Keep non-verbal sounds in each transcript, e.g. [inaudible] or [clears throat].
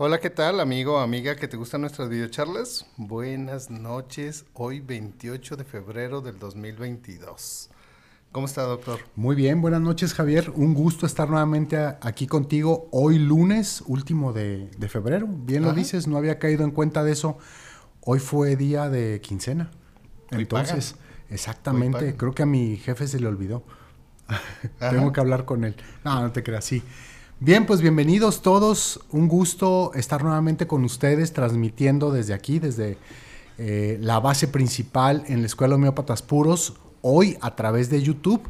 Hola, ¿qué tal, amigo, amiga, que te gustan nuestras videocharlas? Buenas noches, hoy 28 de febrero del 2022. ¿Cómo está, doctor? Muy bien, buenas noches, Javier. Un gusto estar nuevamente aquí contigo hoy lunes, último de, febrero. Bien lo dices, no había caído en cuenta de eso. Hoy fue día de quincena. Entonces, exactamente, creo que a mi jefe se le olvidó. [laughs] Tengo que hablar con él. No, no te creas, sí. Bien, pues bienvenidos todos. Un gusto estar nuevamente con ustedes transmitiendo desde aquí, desde eh, la base principal en la Escuela Homeópatas Puros, hoy a través de YouTube.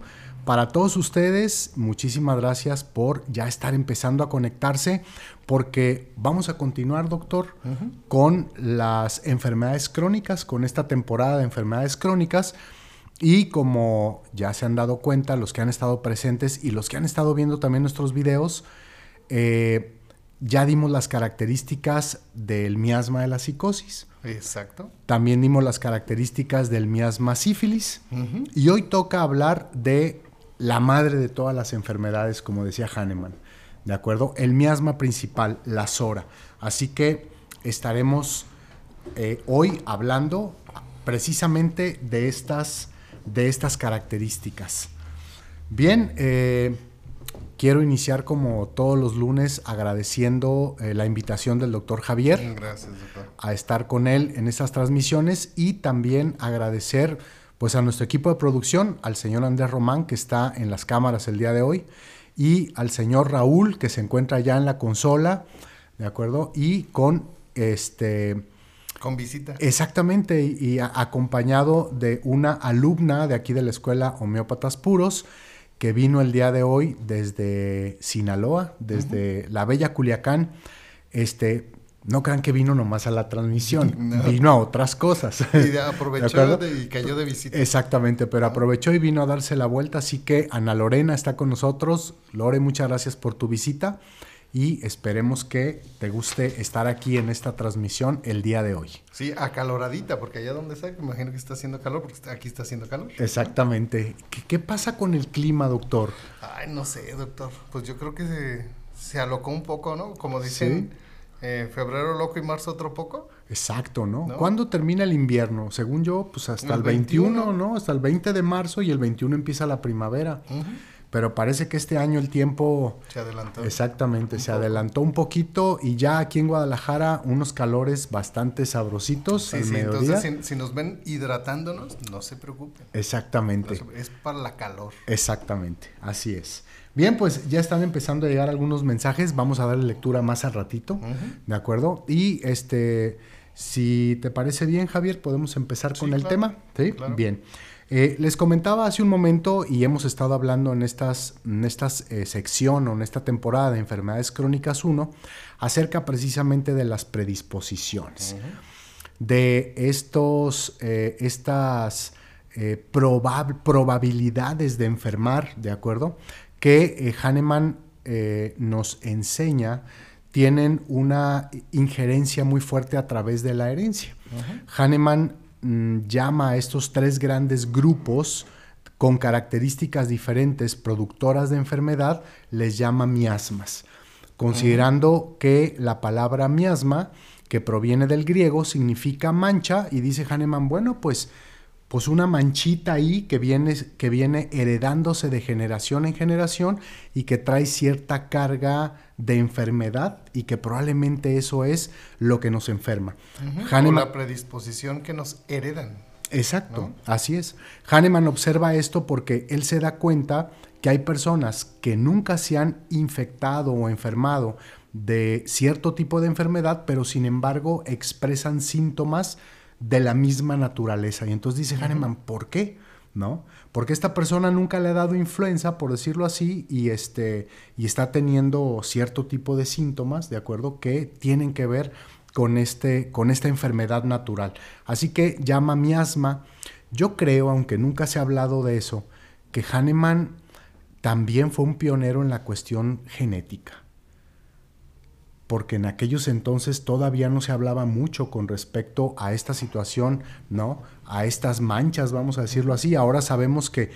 Para todos ustedes, muchísimas gracias por ya estar empezando a conectarse, porque vamos a continuar, doctor, con las enfermedades crónicas, con esta temporada de enfermedades crónicas. Y como ya se han dado cuenta los que han estado presentes y los que han estado viendo también nuestros videos, eh, ya dimos las características del miasma de la psicosis. Exacto. También dimos las características del miasma sífilis. Y hoy toca hablar de la madre de todas las enfermedades, como decía Hahnemann. ¿De acuerdo? El miasma principal, la SORA. Así que estaremos eh, hoy hablando precisamente de estas de estas características. Bien, eh, quiero iniciar como todos los lunes agradeciendo eh, la invitación del doctor Javier a estar con él en estas transmisiones y también agradecer pues a nuestro equipo de producción, al señor Andrés Román que está en las cámaras el día de hoy y al señor Raúl que se encuentra ya en la consola, ¿de acuerdo? Y con este con visita. Exactamente, y, acompañado de una alumna de aquí de la escuela Homeópatas Puros, que vino el día de hoy desde Sinaloa, desde la bella Culiacán. Este, no crean que vino nomás a la transmisión, [laughs] vino a otras cosas. Y aprovechó y cayó de visita. Exactamente, pero aprovechó y vino a darse la vuelta, así que Ana Lorena está con nosotros. Lore, muchas gracias por tu visita y esperemos que te guste estar aquí en esta transmisión el día de hoy. Sí, acaloradita, porque allá donde está, imagino que está haciendo calor, porque aquí está haciendo calor. Exactamente. ¿Qué, pasa con el clima, doctor? Ay, no sé, doctor. Pues yo creo que se, se alocó un poco, ¿no? Como dicen, eh, febrero loco y marzo otro poco. Exacto, ¿no? ¿Cuándo termina el invierno? Según yo, pues hasta el, 21, ¿no? Hasta el 20 de marzo y el 21 empieza la primavera pero parece que este año el tiempo... Se adelantó. Exactamente, se adelantó un poquito y ya aquí en Guadalajara unos calores bastante sabrositos sí, sí, Entonces, si, nos ven hidratándonos, no se preocupen. Exactamente. Es para la calor. Exactamente, así es. Bien, pues ya están empezando a llegar algunos mensajes, vamos a darle lectura más al ratito, ¿de acuerdo? Y este, si te parece bien, Javier, podemos empezar con el tema, ¿sí? Bien. Eh, les comentaba hace un momento y hemos estado hablando en estas, en estas eh, sección o en esta temporada de Enfermedades Crónicas 1 acerca precisamente de las predisposiciones, de estos, eh, estas probabilidades de enfermar, ¿de acuerdo? Que Hahnemann nos enseña tienen una injerencia muy fuerte a través de la herencia. Hahnemann Mm, llama a estos tres grandes grupos con características diferentes productoras de enfermedad, les llama miasmas, considerando que la palabra miasma, que proviene del griego, significa mancha, y dice Hahnemann, bueno, pues pues una manchita ahí que viene, que viene heredándose de generación en generación y que trae cierta carga de enfermedad y que probablemente eso es lo que nos enferma. la predisposición que nos heredan. Exacto, así es. Hahnemann observa esto porque él se da cuenta que hay personas que nunca se han infectado o enfermado de cierto tipo de enfermedad, pero sin embargo expresan síntomas de la misma naturaleza. Y entonces dice Hahnemann, ¿por qué? ¿No? Porque esta persona nunca le ha dado influenza, por decirlo así, y, este, y está teniendo cierto tipo de síntomas, ¿de acuerdo? Que tienen que ver con, este, con esta enfermedad natural. Así que llama miasma. Yo creo, aunque nunca se ha hablado de eso, que Hahnemann también fue un pionero en la cuestión genética porque en aquellos entonces todavía no se hablaba mucho con respecto a esta situación, ¿no? A estas manchas, vamos a decirlo así. Ahora sabemos que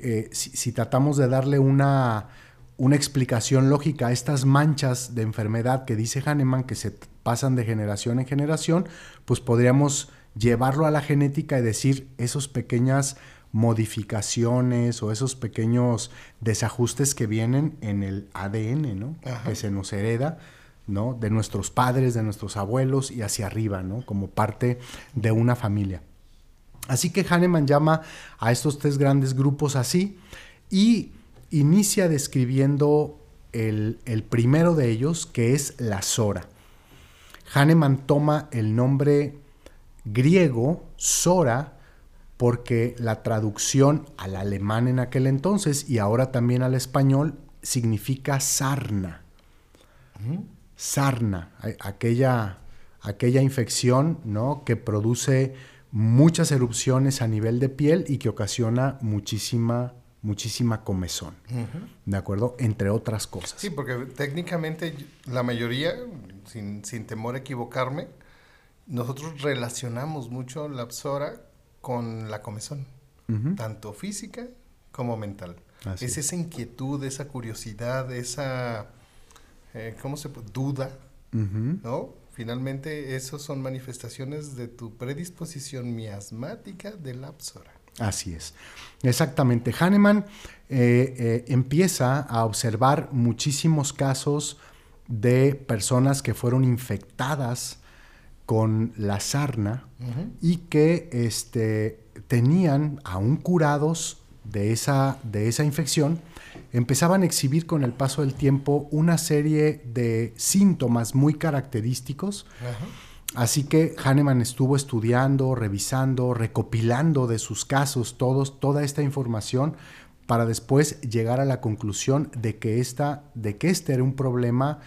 eh, si, tratamos de darle una, una explicación lógica a estas manchas de enfermedad que dice Hahnemann que se pasan de generación en generación, pues podríamos llevarlo a la genética y decir esas pequeñas modificaciones o esos pequeños desajustes que vienen en el ADN, ¿no? Que se nos hereda, De nuestros padres, de nuestros abuelos y hacia arriba, ¿no? Como parte de una familia. Así que Hahnemann llama a estos tres grandes grupos así y inicia describiendo el, el primero de ellos, que es la Sora. Hahnemann toma el nombre griego Sora porque la traducción al alemán en aquel entonces y ahora también al español significa sarna. Sarna, aquella, aquella infección ¿no? que produce muchas erupciones a nivel de piel y que ocasiona muchísima, muchísima comezón. ¿De acuerdo? Entre otras cosas. Sí, porque técnicamente la mayoría, sin, sin temor a equivocarme, nosotros relacionamos mucho la psora con la comezón, tanto física como mental. es esa inquietud, esa curiosidad, esa, eh, ¿cómo se puede? Duda, ¿no? Finalmente, esos son manifestaciones de tu predisposición miasmática de la psora. Así es. Exactamente. Hahnemann eh, eh, empieza a observar muchísimos casos de personas que fueron infectadas con la sarna y que este, tenían, aún curados de esa, de esa infección, empezaban a exhibir con el paso del tiempo una serie de síntomas muy característicos. Así que Hahnemann estuvo estudiando, revisando, recopilando de sus casos todos, toda esta información para después llegar a la conclusión de que, esta, de que este era un problema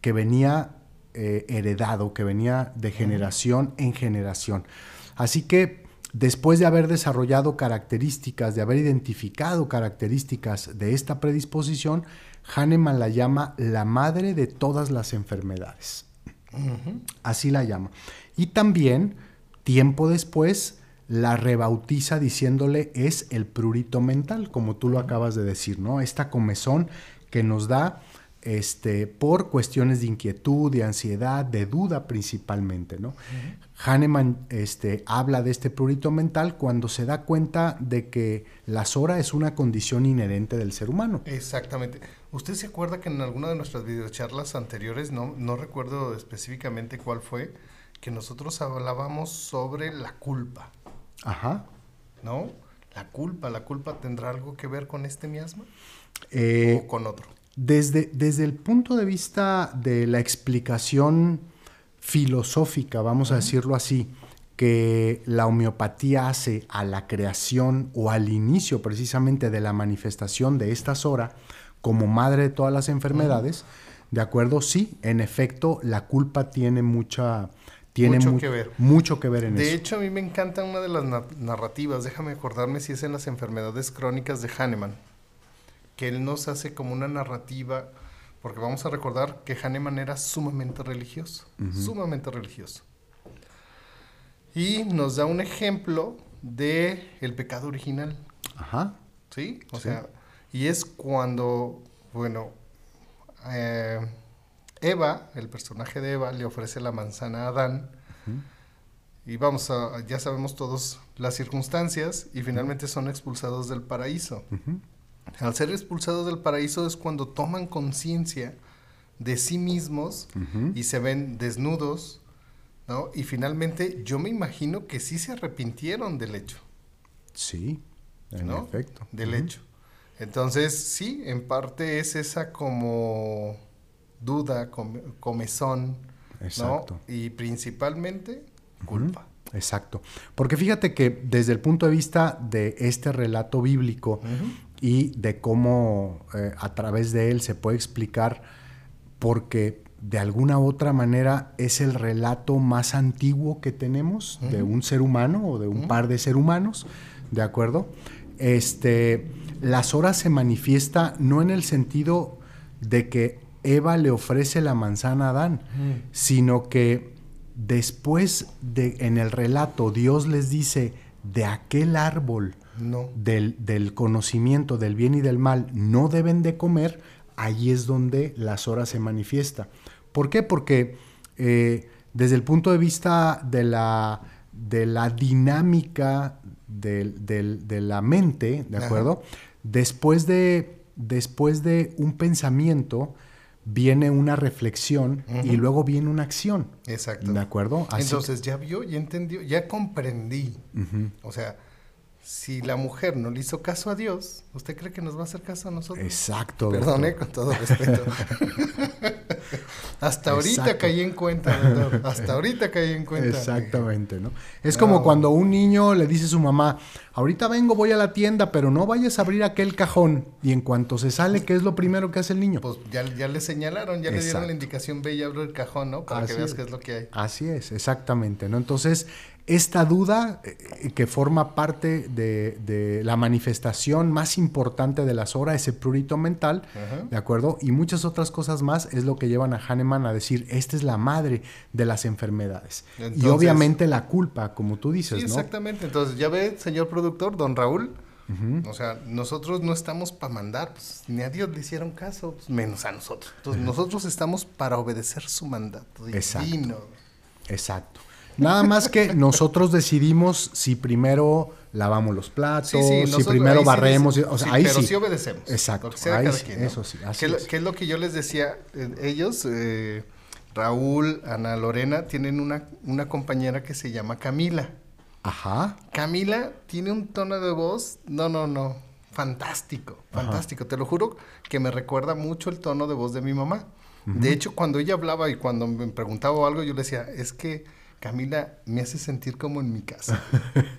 que venía eh, heredado, que venía de generación en generación. Así que después de haber desarrollado características, de haber identificado características de esta predisposición, Hahnemann la llama la madre de todas las enfermedades. Así la llama. Y también, tiempo después, la rebautiza diciéndole es el prurito mental, como tú lo acabas de decir, ¿no? Esta comezón que nos da este, por cuestiones de inquietud, de ansiedad, de duda principalmente. ¿no? Hahnemann este, habla de este prurito mental cuando se da cuenta de que la SORA es una condición inherente del ser humano. Exactamente. ¿Usted se acuerda que en alguna de nuestras videocharlas anteriores, no, no recuerdo específicamente cuál fue, que nosotros hablábamos sobre la culpa? Ajá. ¿No? La culpa, ¿la culpa tendrá algo que ver con este miasma? Eh, ¿O con otro? Desde, desde el punto de vista de la explicación filosófica, vamos a decirlo así, que la homeopatía hace a la creación o al inicio precisamente de la manifestación de esta Sora como madre de todas las enfermedades, ¿de acuerdo? Sí, en efecto, la culpa tiene mucha... Tiene mucho, que ver. mucho que ver en de eso. De hecho, a mí me encanta una de las narrativas, déjame acordarme si es en las enfermedades crónicas de Hahnemann que él nos hace como una narrativa, porque vamos a recordar que Hahnemann era sumamente religioso, sumamente religioso. Y nos da un ejemplo de el pecado original. Ajá. ¿Sí? O sea, y es cuando, bueno, eh, Eva, el personaje de Eva, le ofrece la manzana a Adán. Y vamos a, ya sabemos todos las circunstancias y finalmente son expulsados del paraíso. Al ser expulsados del paraíso es cuando toman conciencia de sí mismos y se ven desnudos, ¿no? Y finalmente yo me imagino que sí se arrepintieron del hecho. Sí, en efecto. Del hecho. Entonces, sí, en parte es esa como duda, comezón, Exacto. Y principalmente culpa. Exacto. Porque fíjate que desde el punto de vista de este relato bíblico, y de cómo eh, a través de él se puede explicar porque de alguna u otra manera es el relato más antiguo que tenemos de un ser humano o de un par de seres humanos, ¿de acuerdo? Este, las horas se manifiesta no en el sentido de que Eva le ofrece la manzana a Adán, sino que después de en el relato Dios les dice de aquel árbol no. del, del, conocimiento del bien y del mal no deben de comer, ahí es donde la Sora se manifiesta. ¿Por qué? Porque eh, desde el punto de vista de la, de la dinámica de la mente, ¿de acuerdo? Después de, después de un pensamiento, viene una reflexión y luego viene una acción. Exacto. ¿De acuerdo? Entonces ya vio, ya entendió, ya comprendí. O sea, si la mujer no le hizo caso a Dios, ¿usted cree que nos va a hacer caso a nosotros? Exacto. Perdone, con todo respeto. [laughs] Hasta ahorita caí en cuenta, doctor. [laughs] Hasta ahorita caí en cuenta. Exactamente, ¿no? Es como cuando un niño le dice a su mamá, ahorita vengo, voy a la tienda, pero no vayas a abrir aquel cajón. Y en cuanto se sale, ¿qué es lo primero que hace el niño? Pues ya, ya le señalaron, ya le dieron la indicación, ve y abre el cajón, ¿no? Para que veas qué es lo que hay. Así es, exactamente, ¿no? Entonces, esta duda eh, que forma parte de, la manifestación más importante de las horas, ese prurito mental, ¿de acuerdo? Y muchas otras cosas más es lo que llevan a Hahnemann a decir, esta es la madre de las enfermedades. y obviamente la culpa, como tú dices, sí, Exactamente, entonces ya ve, señor productor, don Raúl, O sea, nosotros no estamos para mandar, pues, ni a Dios le hicieron caso, pues, menos a nosotros. Entonces, nosotros estamos para obedecer su mandato divino. Exacto. Exacto. Nada más que [laughs] nosotros decidimos si primero lavamos los platos, si primero barremos, o sea, ahí pero sí. obedecemos. Exacto. Eso sí. ¿Qué, es. lo que yo les decía? Eh, ellos, eh, Raúl, Ana Lorena, tienen una, una compañera que se llama Camila. Ajá. Camila tiene un tono de voz, no, no, no, fantástico, fantástico. Te lo juro que me recuerda mucho el tono de voz de mi mamá. De hecho, cuando ella hablaba y cuando me preguntaba algo, yo le decía, es que Camila me hace sentir como en mi casa.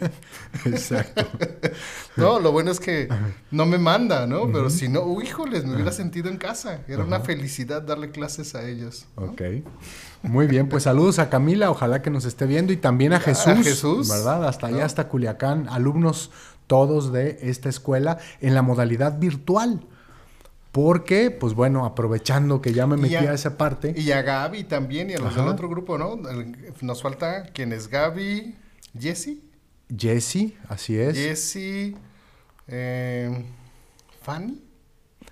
[laughs] Exacto. [laughs] no, lo bueno es que no me manda, ¿no? Pero si no, híjoles, me hubiera sentido en casa. Era una felicidad darle clases a ellos. Ok. Muy bien, pues saludos a Camila, ojalá que nos esté viendo y también a Jesús. A Jesús. ¿Verdad? Hasta allá, hasta Culiacán, alumnos todos de esta escuela en la modalidad virtual. Porque, pues bueno, aprovechando que ya me metí a, esa parte. Y a Gaby también, y a los del otro grupo, ¿no? Nos falta quién es Gaby, Jesse. Jesse, así es. Jesse, eh, Fanny.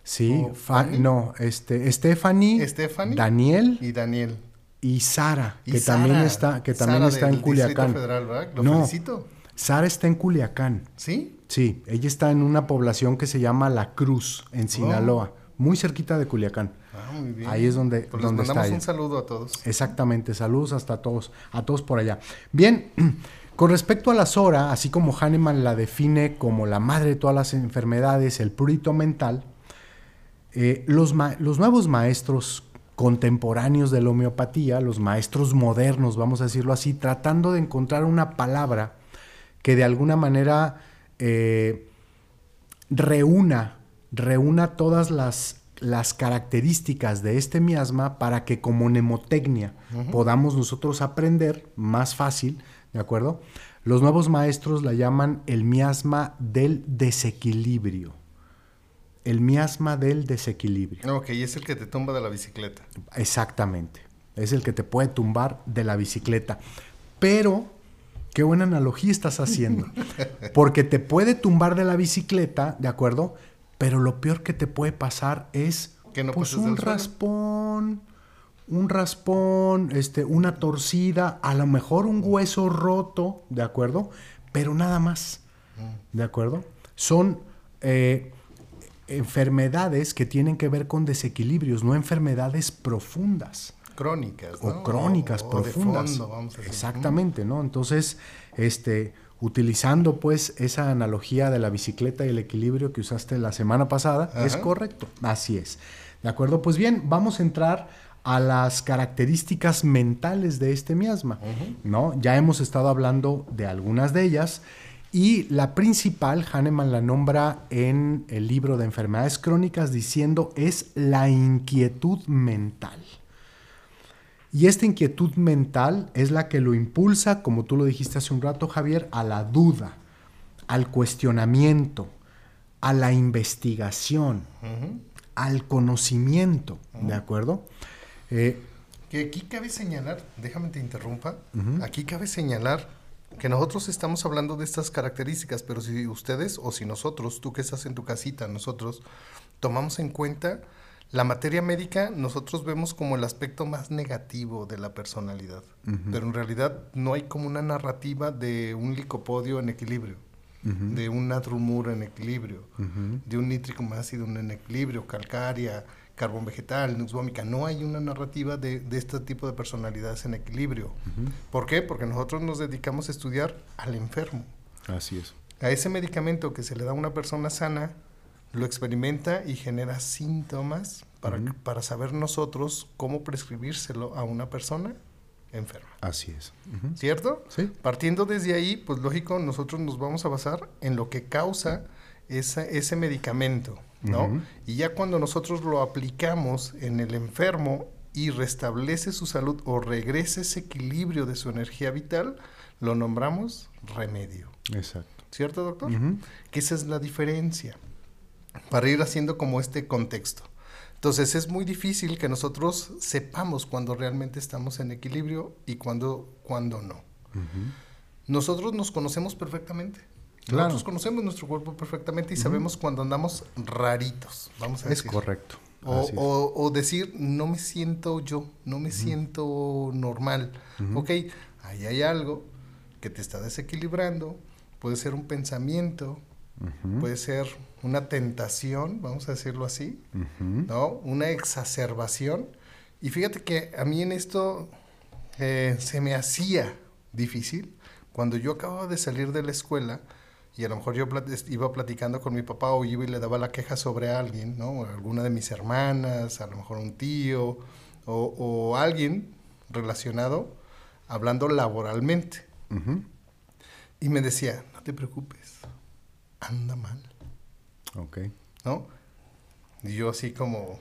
Sí, Fanny? no, este, Stephanie, Stephanie, Daniel y Daniel y Sara, que también está, que también está en Culiacán. Federal, ¿verdad? Lo felicito. Sara está en Culiacán. ¿Sí? Sí, ella está en una población que se llama La Cruz, en Sinaloa, muy cerquita de Culiacán. Ah, muy bien. Ahí es donde, pues donde les mandamos un saludo a todos. Exactamente, saludos hasta todos, a todos por allá. Bien, [clears throat] con respecto a la Sora, así como Hahnemann la define como la madre de todas las enfermedades, el prurito mental, eh, los, los nuevos maestros contemporáneos de la homeopatía, los maestros modernos, vamos a decirlo así, tratando de encontrar una palabra que de alguna manera eh, reúna, reúna todas las, las, características de este miasma para que como mnemotecnia podamos nosotros aprender más fácil, ¿de acuerdo? Los nuevos maestros la llaman el miasma del desequilibrio. El miasma del desequilibrio. Ok, y es el que te tumba de la bicicleta. Exactamente. Es el que te puede tumbar de la bicicleta. Pero Qué buena analogía estás haciendo. Porque te puede tumbar de la bicicleta, ¿de acuerdo? Pero lo peor que te puede pasar es pues un raspón, un raspón, este, una torcida, a lo mejor un hueso roto, ¿de acuerdo? Pero nada más. ¿de acuerdo? Son eh, enfermedades que tienen que ver con desequilibrios, no enfermedades profundas crónicas, ¿no? O crónicas profundas. Exactamente, ¿no? Entonces, este, utilizando pues esa analogía de la bicicleta y el equilibrio que usaste la semana pasada, es correcto. Así es. ¿De acuerdo? Pues bien, vamos a entrar a las características mentales de este miasma, ¿no? Ya hemos estado hablando de algunas de ellas y la principal, Hahnemann la nombra en el libro de enfermedades crónicas diciendo es la inquietud mental. Y esta inquietud mental es la que lo impulsa, como tú lo dijiste hace un rato, Javier, a la duda, al cuestionamiento, a la investigación, al conocimiento, ¿de acuerdo? Eh, que aquí cabe señalar, déjame te interrumpa, aquí cabe señalar que nosotros estamos hablando de estas características, pero si ustedes o si nosotros, tú que estás en tu casita, nosotros tomamos en cuenta la materia médica nosotros vemos como el aspecto más negativo de la personalidad, pero en realidad no hay como una narrativa de un licopodio en equilibrio, de un natrumuro en equilibrio, de un nítrico más ácido en equilibrio, calcárea, carbón vegetal, nuxvómica. No hay una narrativa de, de, este tipo de personalidades en equilibrio. ¿Por qué? Porque nosotros nos dedicamos a estudiar al enfermo. Así es. A ese medicamento que se le da a una persona sana, lo experimenta y genera síntomas para, uh -huh. para saber nosotros cómo prescribírselo a una persona enferma. Así es. Uh -huh. ¿Cierto? Sí. Partiendo desde ahí, pues lógico, nosotros nos vamos a basar en lo que causa esa, ese medicamento, ¿no? Uh -huh. Y ya cuando nosotros lo aplicamos en el enfermo y restablece su salud o regresa ese equilibrio de su energía vital, lo nombramos remedio. Exacto. ¿Cierto, doctor? Que esa es la diferencia para ir haciendo como este contexto. Entonces es muy difícil que nosotros sepamos cuando realmente estamos en equilibrio y cuando, cuando no. Uh -huh. Nosotros nos conocemos perfectamente. Claro. Nosotros conocemos nuestro cuerpo perfectamente y uh -huh. sabemos cuando andamos raritos, vamos a es decir. correcto. O, o, o, decir, no me siento yo, no me uh -huh. siento normal. Ok, ahí hay algo que te está desequilibrando, puede ser un pensamiento, puede ser una tentación, vamos a decirlo así, uh -huh. ¿no? Una exacerbación. Y fíjate que a mí en esto eh, se me hacía difícil. Cuando yo acababa de salir de la escuela y a lo mejor yo plat iba platicando con mi papá o iba y le daba la queja sobre alguien, ¿no? Alguna de mis hermanas, a lo mejor un tío o, o alguien relacionado hablando laboralmente. Uh -huh. Y me decía, no te preocupes, anda mal. Ok. ¿No? Y yo así como,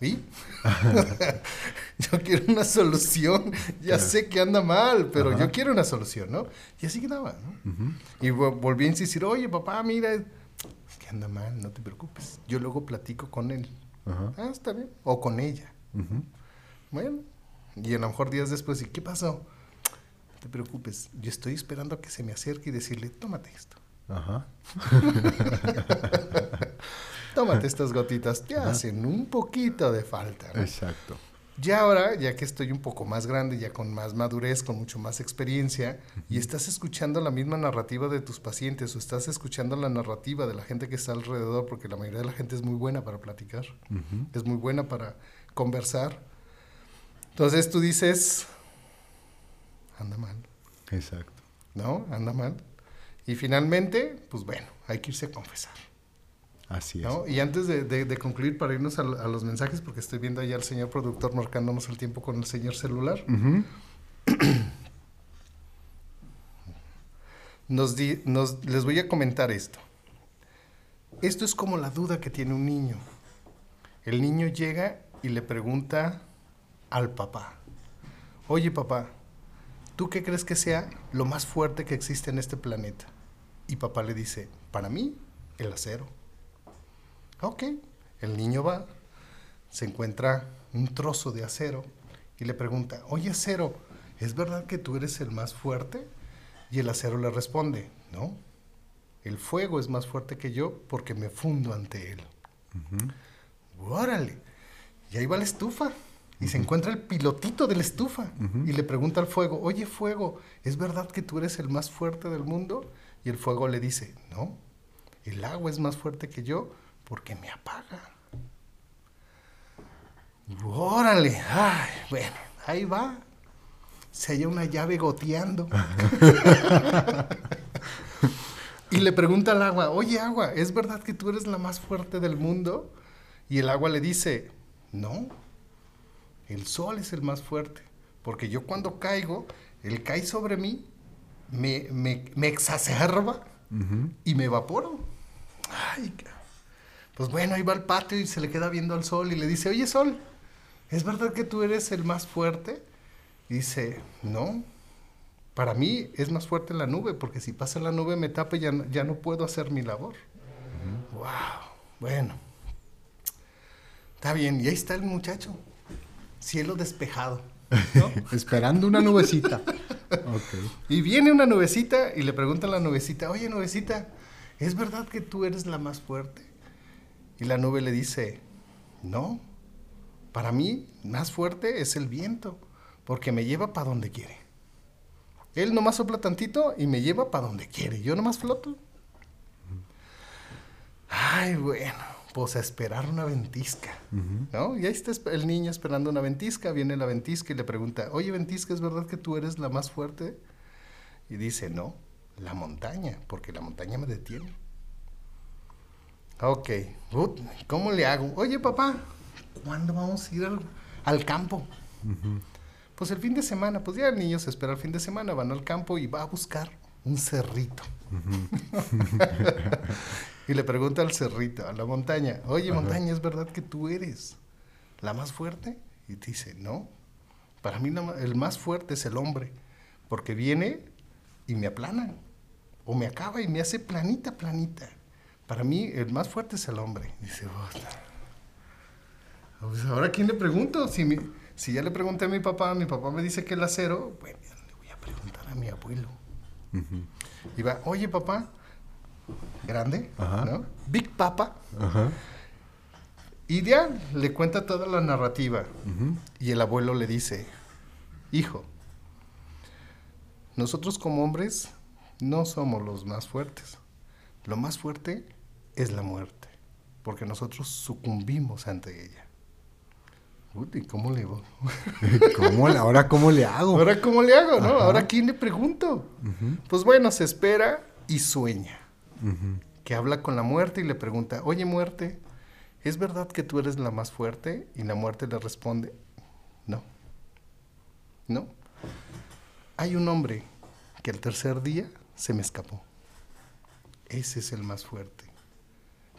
¿y? [laughs] [laughs] yo quiero una solución. Ya claro. sé que anda mal, pero Ajá. yo quiero una solución, ¿no? Y así quedaba, ¿no? Uh -huh. Y volví a insistir, oye, papá, mira, es que anda mal, no te preocupes. Yo luego platico con él. Ajá. Ah, está bien. O con ella. Uh -huh. Bueno, y a lo mejor días después, ¿y qué pasó? No te preocupes, yo estoy esperando a que se me acerque y decirle, tómate esto. Ajá. [laughs] Tómate estas gotitas, te Ajá. hacen un poquito de falta. ¿no? Exacto. Ya ahora, ya que estoy un poco más grande, ya con más madurez, con mucho más experiencia, y estás escuchando la misma narrativa de tus pacientes o estás escuchando la narrativa de la gente que está alrededor, porque la mayoría de la gente es muy buena para platicar, uh -huh. es muy buena para conversar. Entonces tú dices, anda mal. Exacto. ¿No? Anda mal. Y finalmente, pues bueno, hay que irse a confesar. Así es. ¿no? Y antes de, de, de concluir, para irnos a, a, los mensajes, porque estoy viendo allá al señor productor marcándonos el tiempo con el señor celular. Uh [coughs] -huh. nos di, nos, les voy a comentar esto. Esto es como la duda que tiene un niño. El niño llega y le pregunta al papá, oye papá, ¿tú qué crees que sea lo más fuerte que existe en este planeta? Y papá le dice, para mí, el acero. Ok, el niño va, se encuentra un trozo de acero y le pregunta, oye acero, ¿es verdad que tú eres el más fuerte? Y el acero le responde, no, el fuego es más fuerte que yo porque me fundo ante él. Uh -huh. Órale, y ahí va la estufa. Y uh -huh. se encuentra el pilotito de la estufa uh -huh. y le pregunta al fuego, oye fuego, ¿es verdad que tú eres el más fuerte del mundo? Y el fuego le dice, no, el agua es más fuerte que yo porque me apaga. Órale, ay, bueno, ahí va. Se halla una llave goteando. [laughs] y le pregunta al agua, oye agua, ¿es verdad que tú eres la más fuerte del mundo? Y el agua le dice, no, el sol es el más fuerte, porque yo cuando caigo, él cae sobre mí, me, me, me exacerba uh -huh. y me evaporo. Ay, pues bueno, ahí va al patio y se le queda viendo al sol y le dice, oye sol, ¿es verdad que tú eres el más fuerte? Y dice, no, para mí es más fuerte la nube, porque si pasa la nube me tapa y ya, ya no puedo hacer mi labor. Uh -huh. Wow, bueno. Está bien, y ahí está el muchacho, cielo despejado. ¿No? [laughs] Esperando una nubecita. okay. Y viene una nubecita y le pregunta a la nubecita, oye nubecita, ¿es verdad que tú eres la más fuerte? Y la nube le dice, No, para mí más fuerte es el viento, porque me lleva para donde quiere. Él nomás sopla tantito y me lleva para donde quiere. Yo nomás floto. Ay, bueno, pues a esperar una ventisca, ¿no? Y ahí está el niño esperando una ventisca, viene la ventisca y le pregunta, oye ventisca, ¿es verdad que tú eres la más fuerte? Y dice, no, la montaña, porque la montaña me detiene. Ok, ¿cómo le hago? Oye papá, ¿cuándo vamos a ir al, campo? Pues el fin de semana, pues ya el niño se espera el fin de semana, van al campo y va a buscar un cerrito. [laughs] [laughs] y le pregunta al cerrito, a la montaña, oye montaña, ¿es verdad que tú eres la más fuerte? Y dice, no, para mí el más fuerte es el hombre, porque viene y me aplana, o me acaba y me hace planita, planita. Para mí el más fuerte es el hombre. dice, pues ahora quién le pregunto, si, si ya le pregunté a mi papá, mi papá me dice que el acero, bueno, le voy a preguntar a mi abuelo. Y va, oye papá, grande, ¿no? Big Papa. Y ya le cuenta toda la narrativa. Y el abuelo le dice, hijo, nosotros como hombres no somos los más fuertes. Lo más fuerte es la muerte, porque nosotros sucumbimos ante ella. Uy, ¿cómo le hago? [laughs] ¿Ahora cómo le hago? ¿Ahora cómo le hago? ¿no? ¿Ahora quién le pregunto? Pues bueno, se espera y sueña que habla con la muerte y le pregunta, oye muerte, ¿es verdad que tú eres la más fuerte? Y la muerte le responde, no, no. Hay un hombre que el tercer día se me escapó. Ese es el más fuerte.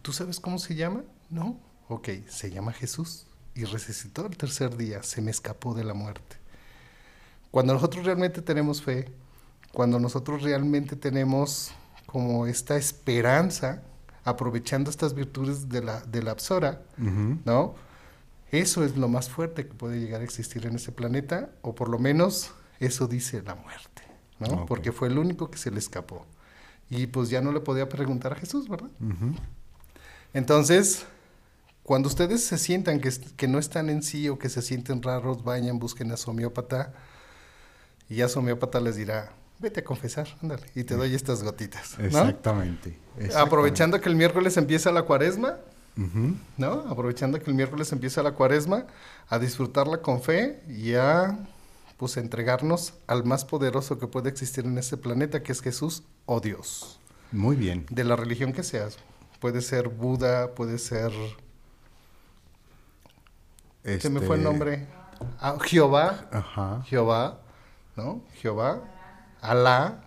¿Tú sabes cómo se llama? No. Ok, se llama Jesús y resucitó el tercer día, se me escapó de la muerte. Cuando nosotros realmente tenemos fe, cuando nosotros realmente tenemos como esta esperanza, aprovechando estas virtudes de la, de la ¿no? Eso es lo más fuerte que puede llegar a existir en ese planeta, o por lo menos eso dice la muerte, ¿no? Porque fue el único que se le escapó. Y pues ya no le podía preguntar a Jesús, ¿verdad? Entonces, cuando ustedes se sientan que, que, no están en sí o que se sienten raros, vayan, busquen a su homeópata y ya su homeópata les dirá, vete a confesar, ándale, y te doy estas gotitas. Exactamente, Aprovechando que el miércoles empieza la cuaresma, ¿no? Aprovechando que el miércoles empieza la cuaresma, a disfrutarla con fe y a, pues, entregarnos al más poderoso que puede existir en este planeta, que es Jesús o Dios. Muy bien. De la religión que seas. Puede ser Buda, puede ser... Este... me fue el nombre? Ah, Jehová. Ajá. Jehová, ¿no? Jehová Alá,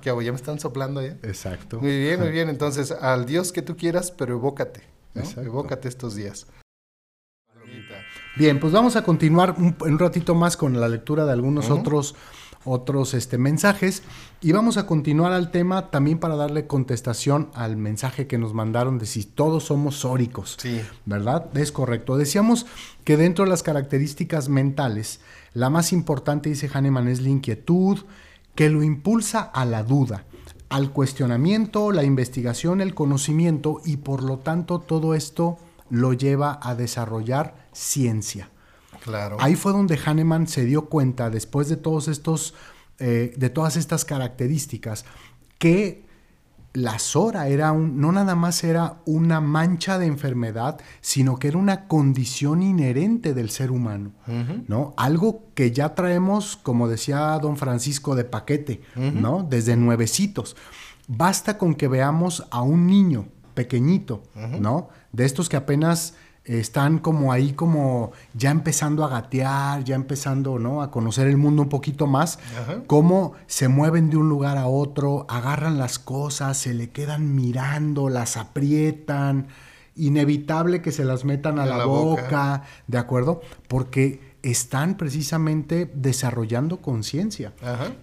que ya me están soplando ya. Exacto. Muy bien, muy bien. Entonces, al Dios que tú quieras, pero evócate. Evócate estos días. Bien, pues vamos a continuar un, un ratito más con la lectura de algunos otros otros este, mensajes y vamos a continuar al tema también para darle contestación al mensaje que nos mandaron de si todos somos sóricos. Sí. ¿Verdad? Es correcto. Decíamos que dentro de las características mentales, la más importante, dice Hahnemann, es la inquietud, que lo impulsa a la duda, al cuestionamiento, la investigación, el conocimiento y por lo tanto todo esto lo lleva a desarrollar ciencia. Claro. Ahí fue donde Hahnemann se dio cuenta, después de todos estos, eh, de todas estas características, que la SORA era un, no nada más era una mancha de enfermedad, sino que era una condición inherente del ser humano, ¿no? Algo que ya traemos, como decía don Francisco, de paquete, ¿no? Desde nuevecitos. Basta con que veamos a un niño pequeñito, ¿no? De estos que apenas están como ahí como ya empezando a gatear, ya empezando ¿no? a conocer el mundo un poquito más, cómo se mueven de un lugar a otro, agarran las cosas, se le quedan mirando, las aprietan, inevitable que se las metan a la, boca, ¿de acuerdo? Porque están precisamente desarrollando conciencia.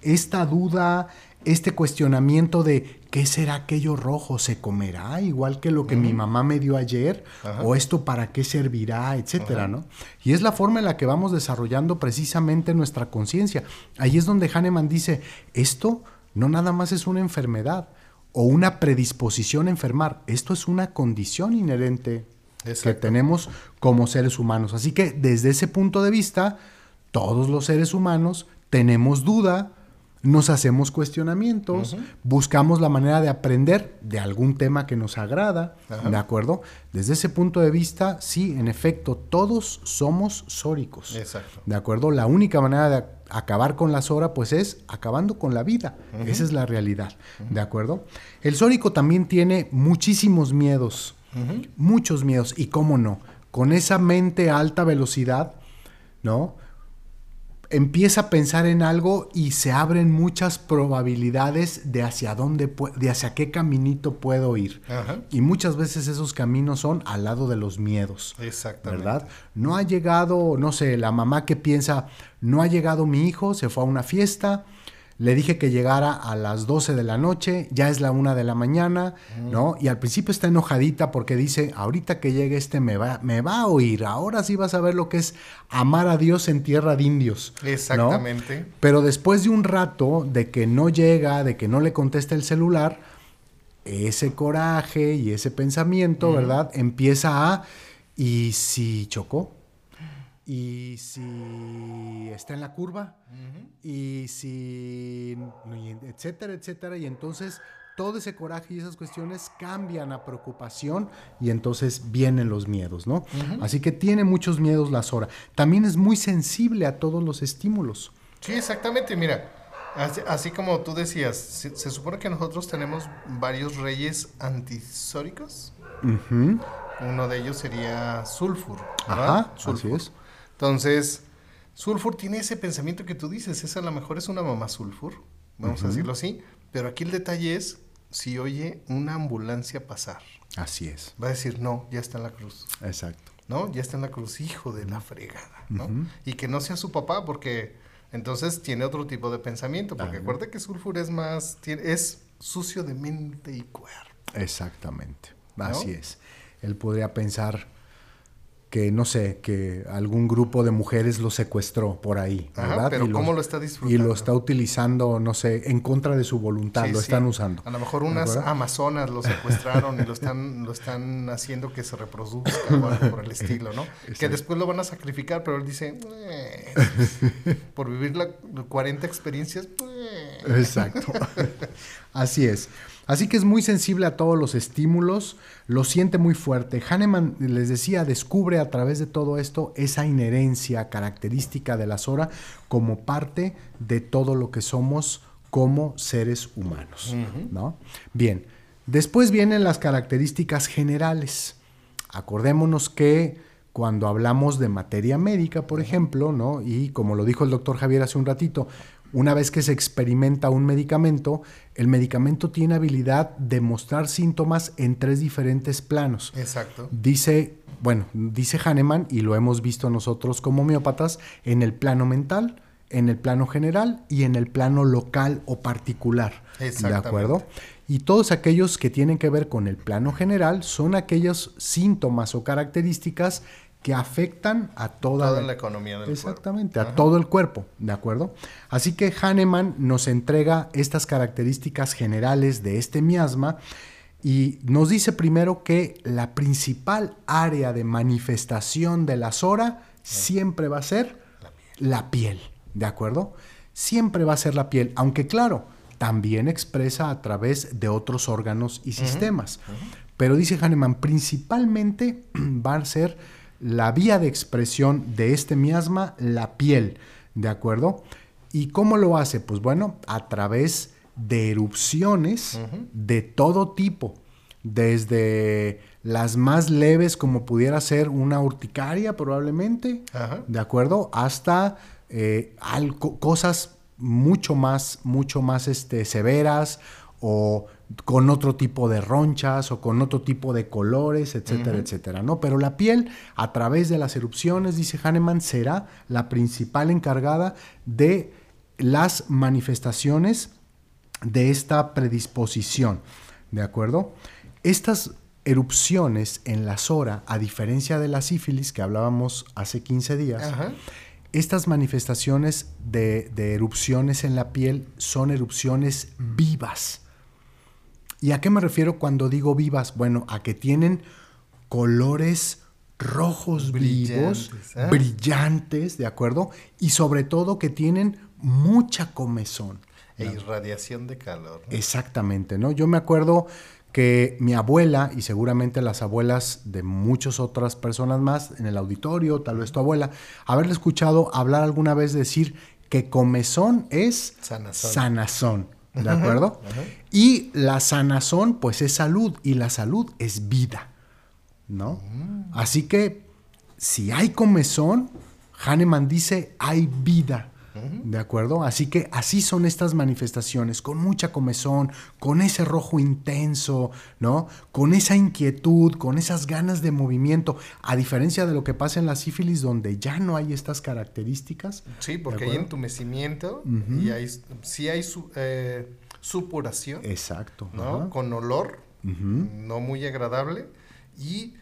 Esta duda, este cuestionamiento de ¿qué será aquello rojo? ¿Se comerá igual que lo que mi mamá me dio ayer? ¿O esto para qué servirá? Etcétera, ¿no? Y es la forma en la que vamos desarrollando precisamente nuestra conciencia. Ahí es donde Hahnemann dice, esto no nada más es una enfermedad o una predisposición a enfermar, esto es una condición inherente que tenemos como seres humanos. Así que desde ese punto de vista, todos los seres humanos tenemos duda, nos hacemos cuestionamientos, buscamos la manera de aprender de algún tema que nos agrada, ¿de acuerdo? Desde ese punto de vista, sí, en efecto, todos somos sóricos. Exacto. ¿De acuerdo? La única manera de acabar con la sora, pues es acabando con la vida. Esa es la realidad, ¿de acuerdo? El sórico también tiene muchísimos miedos, muchos miedos, y cómo no, con esa mente a alta velocidad, ¿no? Empieza a pensar en algo y se abren muchas probabilidades de hacia dónde, de hacia qué caminito puedo ir. Y muchas veces esos caminos son al lado de los miedos. Exactamente. ¿Verdad? No ha llegado, no sé, la mamá que piensa, no ha llegado mi hijo, se fue a una fiesta, le dije que llegara a las 12 de la noche, ya es la una de la mañana, ¿no? Y al principio está enojadita porque dice, ahorita que llegue este me va, me va a oír, ahora sí vas a ver lo que es amar a Dios en tierra de indios. Exactamente. Pero después de un rato de que no llega, de que no le contesta el celular, ese coraje y ese pensamiento, ¿verdad? Empieza a, ¿y si chocó? y si está en la curva, y si, etcétera, etcétera. Y entonces todo ese coraje y esas cuestiones cambian a preocupación y entonces vienen los miedos, ¿no? Así que tiene muchos miedos la Sora. También es muy sensible a todos los estímulos. Sí, exactamente. Mira, así, como tú decías, se, supone que nosotros tenemos varios reyes antisóricos. Uno de ellos sería Sulfur. Ajá, así es. Entonces, Sulfur tiene ese pensamiento que tú dices, esa a lo mejor es una mamá Sulfur, vamos a decirlo así, pero aquí el detalle es si oye una ambulancia pasar. Así es. Va a decir, no, ya está en la cruz. Exacto. ¿No? Ya está en la cruz, hijo de la fregada, ¿no? Y que no sea su papá porque entonces tiene otro tipo de pensamiento, porque acuérdate que Sulfur es más, es sucio de mente y cuerpo. Exactamente, así es. Él podría pensar, que no sé, que algún grupo de mujeres lo secuestró por ahí, ¿verdad? pero ¿cómo lo está disfrutando? Y lo está utilizando, no sé, en contra de su voluntad, lo están usando. A lo mejor unas amazonas lo secuestraron y lo [laughs] están, lo están haciendo que se reproduzca o algo por el estilo, ¿no? Que después lo van a sacrificar, pero él dice, eh, por vivir la 40 experiencias, eh". [laughs] Exacto. [laughs] Así es. Así que es muy sensible a todos los estímulos, lo siente muy fuerte. Hahnemann, les decía, descubre a través de todo esto esa inherencia característica de la Sora como parte de todo lo que somos como seres humanos. ¿no? Bien, después vienen las características generales. Acordémonos que cuando hablamos de materia médica, por ejemplo, ¿no? y como lo dijo el doctor Javier hace un ratito, una vez que se experimenta un medicamento, el medicamento tiene habilidad de mostrar síntomas en tres diferentes planos. Exacto. Dice, bueno, dice Hahnemann, y lo hemos visto nosotros como homeópatas, en el plano mental, en el plano general y en el plano local o particular. ¿De acuerdo? Y todos aquellos que tienen que ver con el plano general son aquellos síntomas o características que afectan a toda, la economía del exactamente, a todo el cuerpo, ¿de acuerdo? Así que Hahnemann nos entrega estas características generales de este miasma y nos dice primero que la principal área de manifestación de la SORA siempre va a ser la piel, ¿de acuerdo? Siempre va a ser la piel, aunque claro, también expresa a través de otros órganos y sistemas. Pero dice Hahnemann, principalmente [clears throat] va a ser la vía de expresión de este miasma, la piel, ¿de acuerdo? ¿Y cómo lo hace? Pues bueno, a través de erupciones de todo tipo, desde las más leves como pudiera ser una urticaria probablemente, ¿de acuerdo? Hasta eh, cosas mucho más, mucho más este, severas o con otro tipo de ronchas o con otro tipo de colores, etcétera, etcétera, ¿no? Pero la piel, a través de las erupciones, dice Hahnemann, será la principal encargada de las manifestaciones de esta predisposición, ¿de acuerdo? Estas erupciones en la sora, a diferencia de la sífilis que hablábamos hace 15 días, estas manifestaciones de erupciones en la piel son erupciones vivas, ¿Y a qué me refiero cuando digo vivas? Bueno, a que tienen colores rojos vivos, Brillantes, brillantes, ¿de acuerdo? Y sobre todo que tienen mucha comezón. E irradiación de calor. ¿no? Exactamente, ¿no? Yo me acuerdo que mi abuela y seguramente las abuelas de muchas otras personas más en el auditorio, tal vez tu abuela, haberle escuchado hablar alguna vez decir que comezón es Sanazón. sanazón, ¿de acuerdo? Y la sanazón pues es salud y la salud es vida, ¿no? Así que si hay comezón, Hahnemann dice hay vida. ¿De acuerdo? Así que así son estas manifestaciones, con mucha comezón, con ese rojo intenso, ¿no? Con esa inquietud, con esas ganas de movimiento, a diferencia de lo que pasa en la sífilis, donde ya no hay estas características. Sí, porque ¿De hay entumecimiento y hay, sí hay su, eh, supuración, Exacto. ¿no? ajá. Con olor no muy agradable y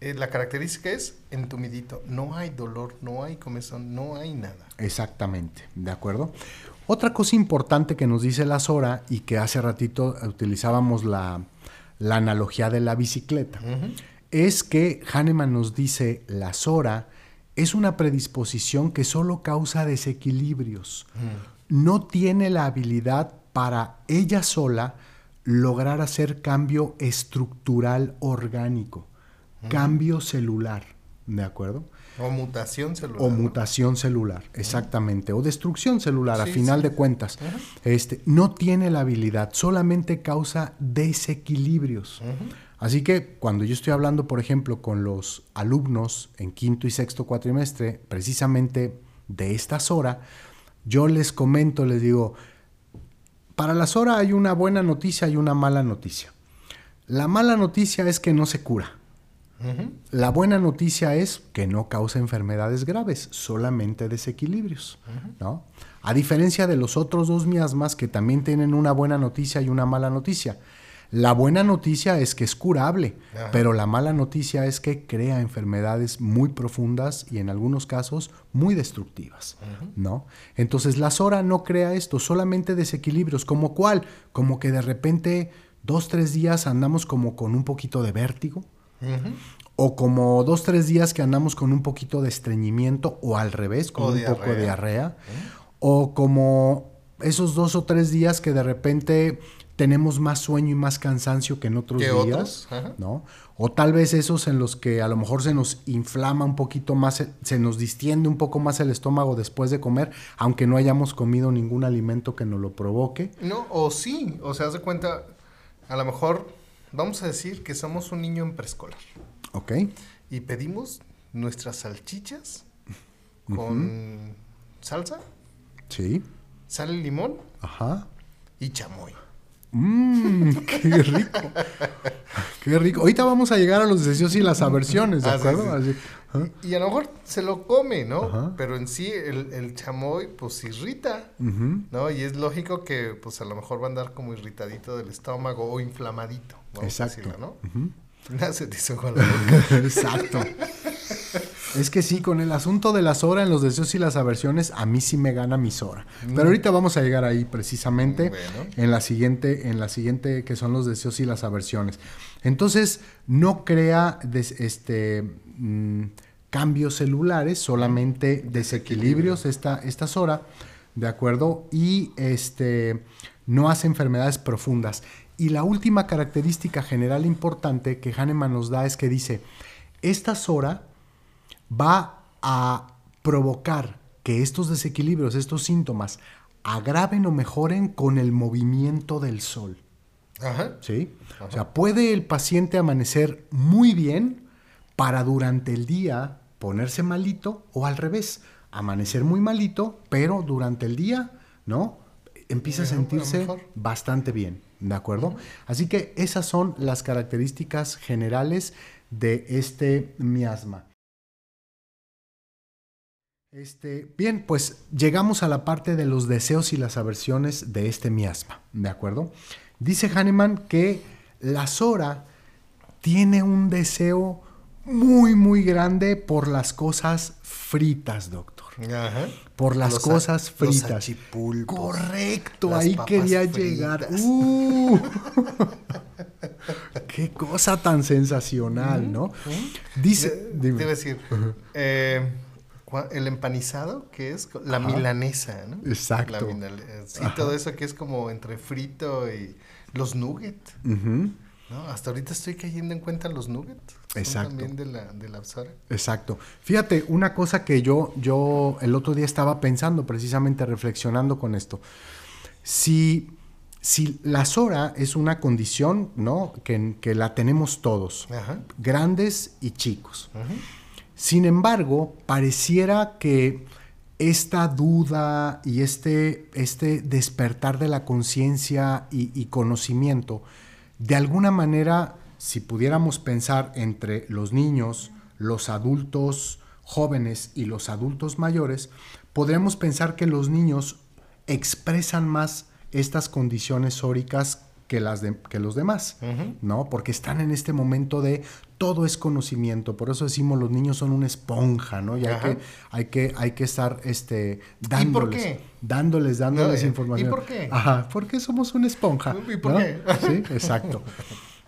eh, la característica es entumidito. No hay dolor, no hay comezón, no hay nada. Exactamente, ¿de acuerdo? Otra cosa importante que nos dice la Sora y que hace ratito utilizábamos la, la analogía de la bicicleta, es que Hahnemann nos dice la Sora es una predisposición que solo causa desequilibrios. No tiene la habilidad para ella sola lograr hacer cambio estructural orgánico, cambio celular, ¿de acuerdo? O mutación celular. O ¿no? mutación celular, exactamente. O destrucción celular, a final sí. de cuentas. Este, no tiene la habilidad, solamente causa desequilibrios. Así que cuando yo estoy hablando, por ejemplo, con los alumnos en quinto y sexto cuatrimestre, precisamente de esta Sora, yo les comento, les digo, para la Sora hay una buena noticia y una mala noticia. La mala noticia es que no se cura. La buena noticia es que no causa enfermedades graves, solamente desequilibrios, ¿no? A diferencia de los otros dos miasmas que también tienen una buena noticia y una mala noticia. La buena noticia es que es curable, pero la mala noticia es que crea enfermedades muy profundas y en algunos casos muy destructivas, ¿no? Entonces la Sora no crea esto, solamente desequilibrios, como cuál, como que de repente dos, tres días andamos como con un poquito de vértigo, O como dos, tres días que andamos con un poquito de estreñimiento o al revés, con O un poco de diarrea. O como esos dos o tres días que de repente tenemos más sueño y más cansancio que en otros días, otros. ¿no? O tal vez esos en los que a lo mejor se nos inflama un poquito más, se- se nos distiende un poco más el estómago después de comer, aunque no hayamos comido ningún alimento que nos lo provoque. No, o sí, o sea, haz de cuenta, a lo mejor vamos a decir que somos un niño en preescolar ¿Ok? y pedimos nuestras salchichas con salsa, Sí. sal y limón Ajá. y chamoy. Mmm, [laughs] qué rico. qué rico. Ahorita vamos a llegar a los deseos y las aversiones, ¿de Ah, acuerdo? sí. Así, Y a lo mejor se lo come, ¿no? Ajá. Pero en sí el, el chamoy pues irrita. ¿no? Y es lógico que pues a lo mejor va a andar como irritadito del estómago o inflamadito, vamos a Exacto. decirlo, ¿no? Ujú. [laughs] Nada se te hizo con la boca. [laughs] Exacto. Es que sí, con el asunto de las horas en los deseos y las aversiones, a mí sí me gana mi Sora. Pero ahorita vamos a llegar ahí precisamente Bueno. en la siguiente, en la siguiente que son los deseos y las aversiones. Entonces, no crea des- este mm, cambios celulares, solamente desequilibrios esta, esta ¿de acuerdo? Y este no hace enfermedades profundas. Y la última característica general importante que Hahnemann nos da es que dice, esta Sora va a provocar que estos desequilibrios, estos síntomas, agraven o mejoren con el movimiento del sol. Ajá. ¿sí? O sea, puede el paciente amanecer muy bien para durante el día ponerse malito o al revés, amanecer muy malito, pero durante el día, ¿no? Empieza a sentirse bastante bien, ¿de acuerdo? Así que esas son las características generales de este miasma. Este, bien, pues llegamos a la parte de los deseos y las aversiones de este miasma, ¿de acuerdo? Dice Hahnemann que la Sora tiene un deseo muy, muy grande por las cosas fritas, doctor. Ajá. Por las Los cosas los fritas. achipulpos, Correcto, las ahí quería fritas. llegar. Uh. [laughs] Qué cosa tan sensacional, ¿no? Dice, debe decir, eh, el empanizado, que es la milanesa, ¿no? Exacto. sí, todo eso que es como entre frito y los nuggets. ¿No? Hasta ahorita estoy cayendo en cuenta los nuggets. Exacto. También de la, de la Exacto. Fíjate, una cosa que yo, yo el otro día estaba pensando, precisamente reflexionando con esto. Si, si la SORA es una condición, ¿no? Que, que la tenemos todos, grandes y chicos. Sin embargo, pareciera que esta duda y este, este despertar de la conciencia y, conocimiento, de alguna manera, si pudiéramos pensar entre los niños, los adultos jóvenes y los adultos mayores, podríamos pensar que los niños expresan más estas condiciones sóricas que, las que los demás, ¿no? Porque están en este momento de todo es conocimiento, por eso decimos los niños son una esponja, ¿no? Y hay que, hay que, hay que estar este, dándoles, dándoles, dándoles información. ¿Y por qué? Ajá, porque somos una esponja. ¿Y por qué? Sí, exacto.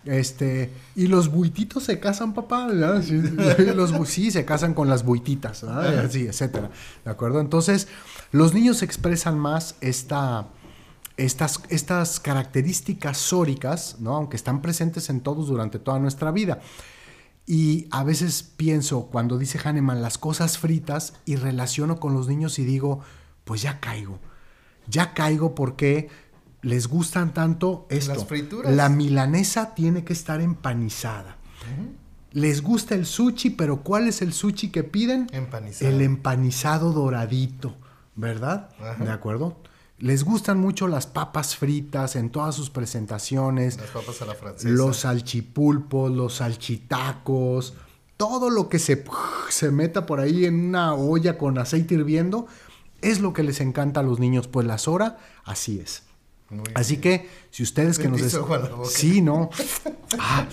Este, y los buititos se casan, papá, sí, los, sí, se casan con las buititas, así, etcétera. ¿De acuerdo? Entonces, los niños expresan más esta, estas, estas características sóricas, ¿no? aunque están presentes en todos durante toda nuestra vida. Y a veces pienso, cuando dice Hahnemann, las cosas fritas y relaciono con los niños y digo, pues ya caigo. Ya caigo porque les gustan tanto esto. Las frituras. La milanesa tiene que estar empanizada. Les gusta el sushi, pero ¿cuál es el sushi que piden? Empanizado. El empanizado doradito, ¿verdad? ¿De acuerdo? Les gustan mucho las papas fritas en todas sus presentaciones. Las papas a la francesa. Los salchipulpos, los salchitacos, todo lo que se, se meta por ahí en una olla con aceite hirviendo, es lo que les encanta a los niños. Pues la Sora, así es. Así que si ustedes que nos sí no ah,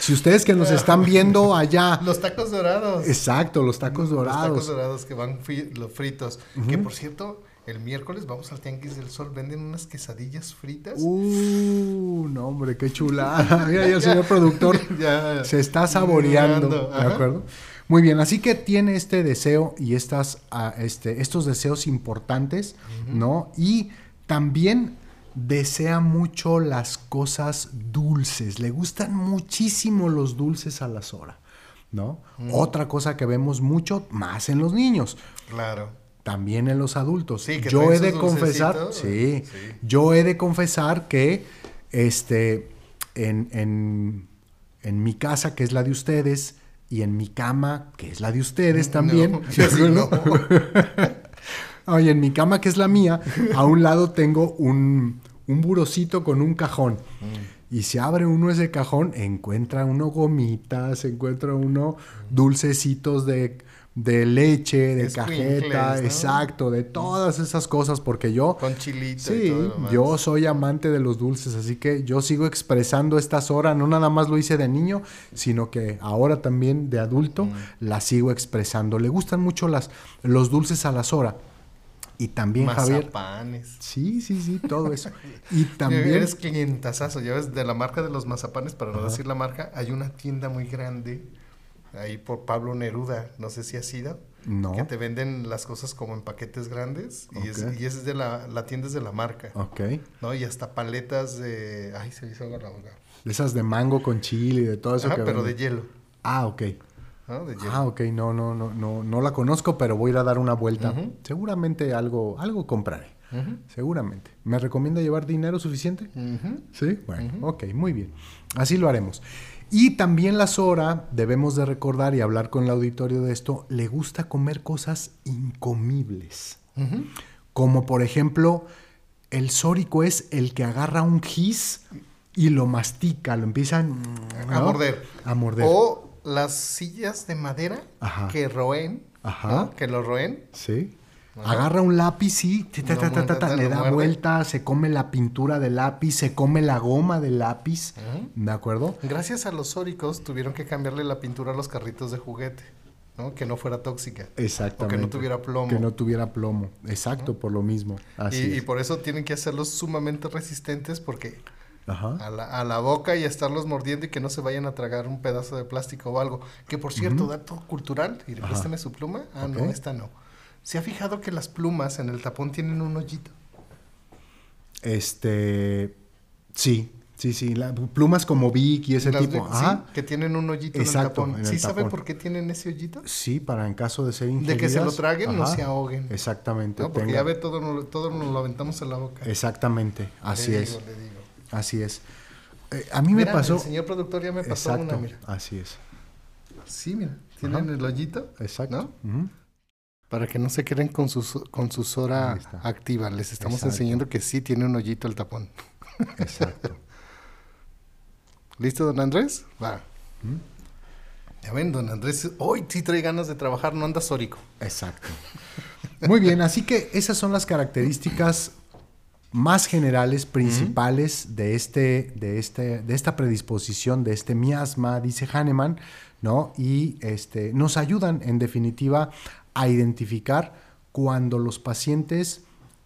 si ustedes que nos están viendo allá los tacos dorados exacto los tacos dorados los tacos dorados que van los fritos que por cierto el miércoles vamos al Tianguis del Sol, venden unas quesadillas fritas. Uh, no, hombre, qué chulada. [laughs] Mira, [laughs] ya señor productor se está saboreando. ¿De acuerdo? Muy bien, así que tiene este deseo y estas, ah, este, estos deseos importantes, ¿no? Y también desea mucho las cosas dulces. Le gustan muchísimo los dulces a la Sora, ¿no? Otra cosa que vemos mucho más en los niños. Claro también en los adultos. yo he de confesar, sí, yo he de confesar que este, en, mi casa, que es la de ustedes, y en mi cama, que es la de ustedes también. Oye, [laughs] en mi cama, que es la mía, a un lado tengo un, un burocito con un cajón. Mm. Y si abre uno ese cajón, encuentra uno gomitas, encuentra uno dulcecitos de de leche, de cajeta, exacto, de todas esas cosas, porque yo... Con chilito. Sí, yo soy amante de los dulces, así que yo sigo expresando estas horas, no nada más lo hice de niño, sino que ahora también de adulto mm. las sigo expresando. Le gustan mucho las, los dulces a las horas. Y también, mazapanes. Sí, sí, sí, todo eso. [laughs] Y también... Eres clientazazo, ya ves, de la marca de los mazapanes, para no decir la marca, hay una tienda muy grande ahí por Pablo Neruda, no sé si ha sido. No. Que te venden las cosas como en paquetes grandes y, es, y es de la, la tienda es de la marca. Ok. ¿No? Y hasta paletas de... Ay, se me hizo la boca. Esas de mango con chile y de todo eso Ajá, pero de hielo. Ah, ok. Ah, ok, no, no, no, no, no la conozco, pero voy a ir a dar una vuelta. Seguramente algo, algo compraré. Seguramente. ¿Me recomienda llevar dinero suficiente? Sí, bueno, ok, muy bien. Así lo haremos. Y también la Sora, debemos de recordar y hablar con el auditorio de esto, le gusta comer cosas incomibles. Como por ejemplo, el sórico es el que agarra un gis y lo mastica, lo empiezan a morder. A morder. O las sillas de madera que roen, que lo roen. Sí. Agarra un lápiz y le da vuelta, se come la pintura del lápiz, se come la goma del lápiz. ¿De acuerdo? Gracias a los sóricos tuvieron que cambiarle la pintura a los carritos de juguete. ¿no? Que no fuera tóxica. Exactamente. O que no tuviera plomo. Que no tuviera plomo. Exacto, por lo mismo. Así y, por eso tienen que hacerlos sumamente resistentes porque A, la, a, la, boca y a estarlos mordiendo y que no se vayan a tragar un pedazo de plástico o algo. Que por cierto, dato cultural, y préstame su pluma. Ah, no, esta no. ¿Se ha fijado que las plumas en el tapón tienen un hoyito? Este, sí, sí, sí, plumas como Vic y ese tipo. Sí, que tienen un hoyito en el tapón. ¿Sí sabe por qué tienen ese hoyito? Sí, para en caso de ser ingeridas. De que se lo traguen, no se ahoguen. Exactamente. No, porque ya ve, todo, todo nos lo aventamos en la boca. Exactamente, así es. le digo. Así es. Eh, a mí me pasó... El señor productor ya me pasó una, mira. Así es. Sí, mira, tienen el hoyito. Exacto. Para que no se queden con su, con su sora activa. Les estamos enseñando que sí tiene un hoyito el tapón. Exacto. [laughs] ¿Listo, don Andrés? Va. Ya ven, don Andrés, hoy sí trae ganas de trabajar, no anda sórico. Exacto. Muy bien, así que esas son las características más generales, principales de, este, de, este, de esta predisposición, de este miasma, dice Hahnemann, ¿no? Y este, nos ayudan, en definitiva, a identificar cuando los pacientes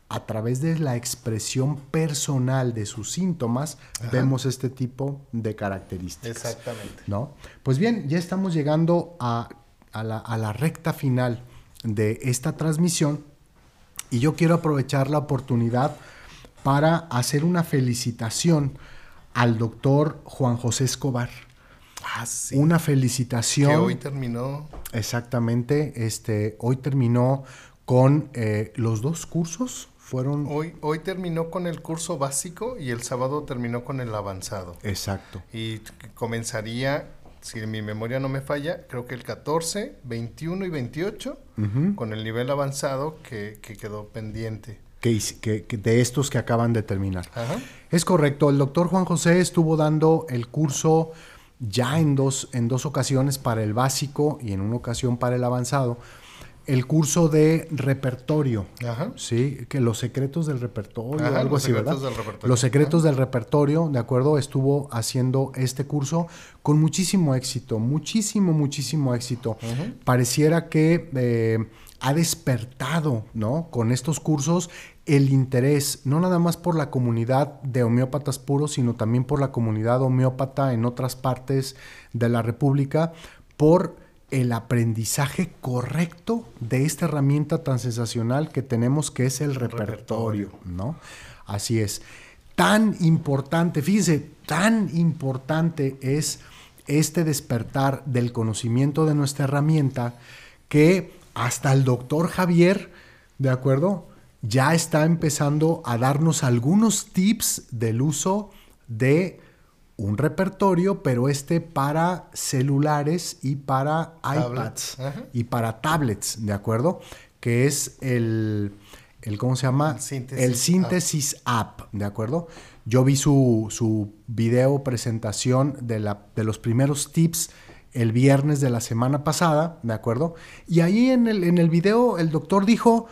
a través de la expresión personal de sus síntomas vemos este tipo de características. Exactamente. ¿no? Pues bien, ya estamos llegando a, la, a la recta final de esta transmisión y yo quiero aprovechar la oportunidad para hacer una felicitación al doctor Juan José Escobar. Ah, Una felicitación. Que hoy terminó. Exactamente. Este, hoy terminó con eh, los dos cursos. Fueron... Hoy, hoy terminó con el curso básico y el sábado terminó con el avanzado. Exacto. Y comenzaría, si mi memoria no me falla, creo que el 14, 21 y 28, con el nivel avanzado que, quedó pendiente. Que, que, de estos que acaban de terminar. Es correcto, el doctor Juan José estuvo dando el curso ya en dos, en dos ocasiones para el básico y en una ocasión para el avanzado, el curso de repertorio, sí, que los secretos del repertorio, algo así, ¿verdad? Los secretos del repertorio, de acuerdo, estuvo haciendo este curso con muchísimo éxito, muchísimo, muchísimo éxito. Pareciera que eh, ha despertado, ¿no? Con estos cursos el interés, no nada más por la comunidad de homeópatas puros, sino también por la comunidad homeópata en otras partes de la República, por el aprendizaje correcto de esta herramienta tan sensacional que tenemos que es el repertorio, ¿no? Así es. Tan importante, fíjense, tan importante es este despertar del conocimiento de nuestra herramienta que hasta el doctor Javier, ¿de acuerdo? Ya está empezando a darnos algunos tips del uso de un repertorio, pero este para celulares y para iPads y para tablets, ¿de acuerdo? Que es el, el ¿cómo se llama? El síntesis, app. ¿de acuerdo? Yo vi su, su video presentación de, la, de los primeros tips el viernes de la semana pasada, ¿de acuerdo? Y ahí en el, en el video el doctor dijo,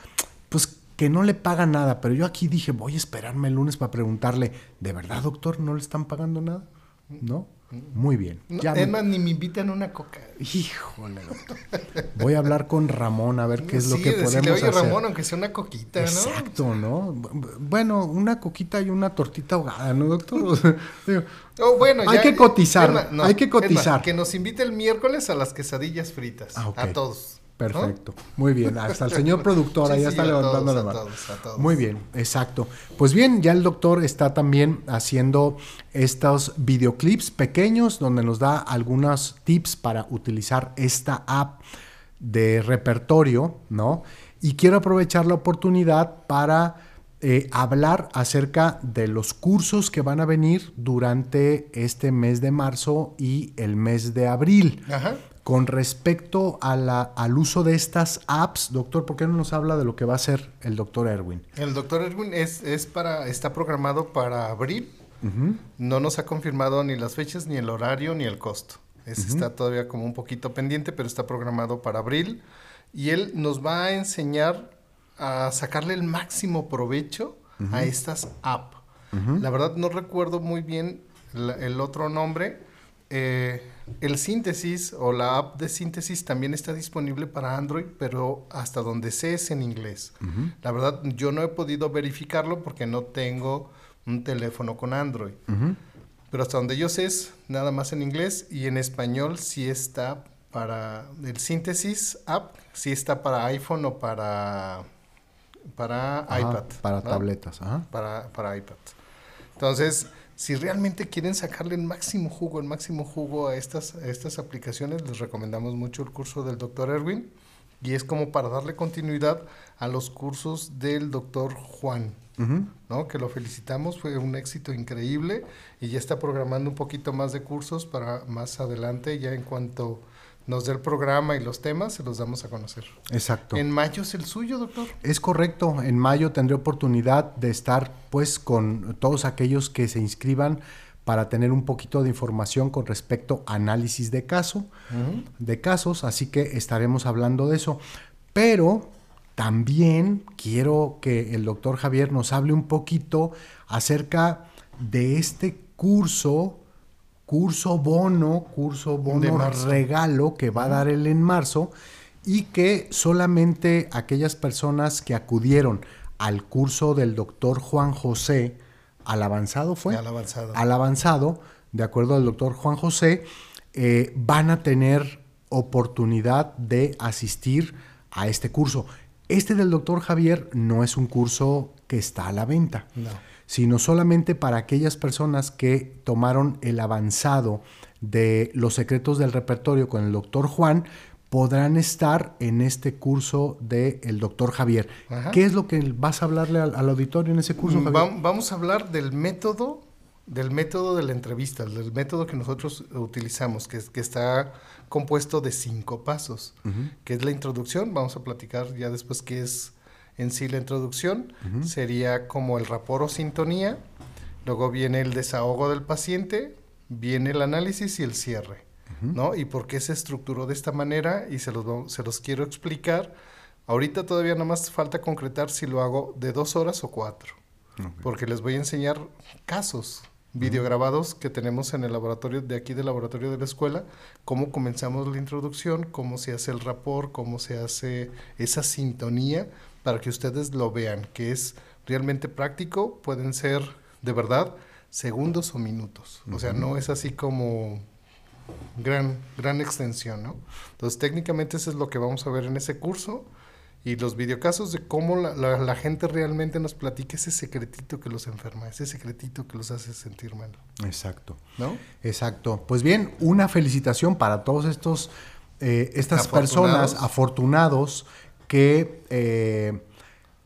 pues que no le paga nada, pero yo aquí dije, voy a esperarme el lunes para preguntarle, ¿de verdad, doctor, no le están pagando nada? ¿No? Muy bien. ya ni me invitan una coca. Híjole, doctor. Voy a hablar con Ramón a ver qué es lo que podemos hacer. Oye, Ramón, aunque sea una coquita, ¿no? Exacto, ¿no? Bueno, una coquita y una tortita ahogada, ¿no, doctor? [laughs] oh, bueno, hay que cotizar, hay que cotizar. que nos invite el miércoles a las quesadillas fritas. Ah, a todos. Perfecto. Muy bien. Hasta el señor productor ahí está levantando la mano. Muy bien, exacto. Pues bien, ya el doctor está también haciendo estos videoclips pequeños donde nos da algunos tips para utilizar esta app de repertorio, ¿no? Y quiero aprovechar la oportunidad para eh, hablar acerca de los cursos que van a venir durante este mes de marzo y el mes de abril. Ajá. Con respecto a la, al uso de estas apps, doctor, ¿por qué no nos habla de lo que va a hacer el doctor Erwin? El doctor Erwin es, es para, está programado para abril. No nos ha confirmado ni las fechas, ni el horario, ni el costo. Está todavía como un poquito pendiente, pero está programado para abril. Y él nos va a enseñar a sacarle el máximo provecho a estas apps. La verdad no recuerdo muy bien el otro nombre. Eh, el síntesis o la app de síntesis también está disponible para Android, pero hasta donde sé es en inglés. La verdad, yo no he podido verificarlo porque no tengo un teléfono con Android. Pero hasta donde yo sé es nada más en inglés y en español sí está para el síntesis app, sí está para iPhone o para, para iPad. Para tabletas, ajá. Para, para iPad. Entonces, si realmente quieren sacarle el máximo jugo, el máximo jugo a estas, a estas aplicaciones, les recomendamos mucho el curso del doctor Erwin y es como para darle continuidad a los cursos del doctor Juan. ¿no? Que lo felicitamos, fue un éxito increíble y ya está programando un poquito más de cursos para más adelante, ya en cuanto nos dé el programa y los temas, se los damos a conocer. Exacto. En mayo es el suyo, doctor. Es correcto, en mayo tendré oportunidad de estar pues con todos aquellos que se inscriban para tener un poquito de información con respecto a análisis de caso, de casos, así que estaremos hablando de eso. Pero también quiero que el doctor Javier nos hable un poquito acerca de este curso, curso bono, curso bono regalo que va a dar él en marzo y que solamente aquellas personas que acudieron al curso del doctor Juan José, al avanzado fue. Al avanzado. Al avanzado, de acuerdo al doctor Juan José, eh, van a tener oportunidad de asistir a este curso. Este del doctor Javier no es un curso que está a la venta, sino solamente para aquellas personas que tomaron el avanzado de los secretos del repertorio con el doctor Juan, podrán estar en este curso del doctor Javier. ¿Qué es lo que vas a hablarle al, auditorio en ese curso, Javier? vamos a hablar del método, del método de la entrevista, del método que nosotros utilizamos, que, que está compuesto de cinco pasos, que es la introducción, vamos a platicar ya después qué es en sí la introducción, sería como el rapor o sintonía, luego viene el desahogo del paciente, viene el análisis y el cierre, ¿no? Y por qué se estructuró de esta manera y se los, se los quiero explicar. Ahorita todavía nada más falta concretar si lo hago de dos horas o cuatro, porque les voy a enseñar casos videograbados que tenemos en el laboratorio de aquí del laboratorio de la escuela, cómo comenzamos la introducción, cómo se hace el rapport, cómo se hace esa sintonía para que ustedes lo vean, que es realmente práctico, pueden ser de verdad segundos o minutos. O sea, no es así como gran gran extensión, ¿no? Entonces, técnicamente eso es lo que vamos a ver en ese curso y los videocasos de cómo la, gente realmente nos platica ese secretito que los enferma, ese secretito que los hace sentir mal. Exacto. ¿No? Exacto. Pues bien, una felicitación para todos estos, eh, estas personas afortunados que, eh,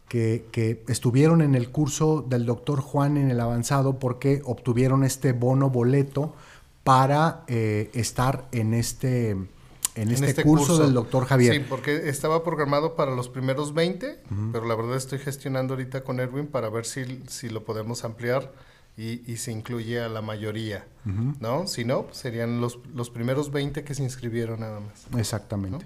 que, que, estuvieron en el curso del doctor Juan en el avanzado porque obtuvieron este bono boleto para eh, estar en este en, este, este, curso, del doctor Javier. Sí, porque estaba programado para los primeros 20, pero la verdad estoy gestionando ahorita con Erwin para ver si, si lo podemos ampliar y, se incluye a la mayoría, ¿no? Si no, pues serían los, los primeros 20 que se inscribieron nada más. Exactamente.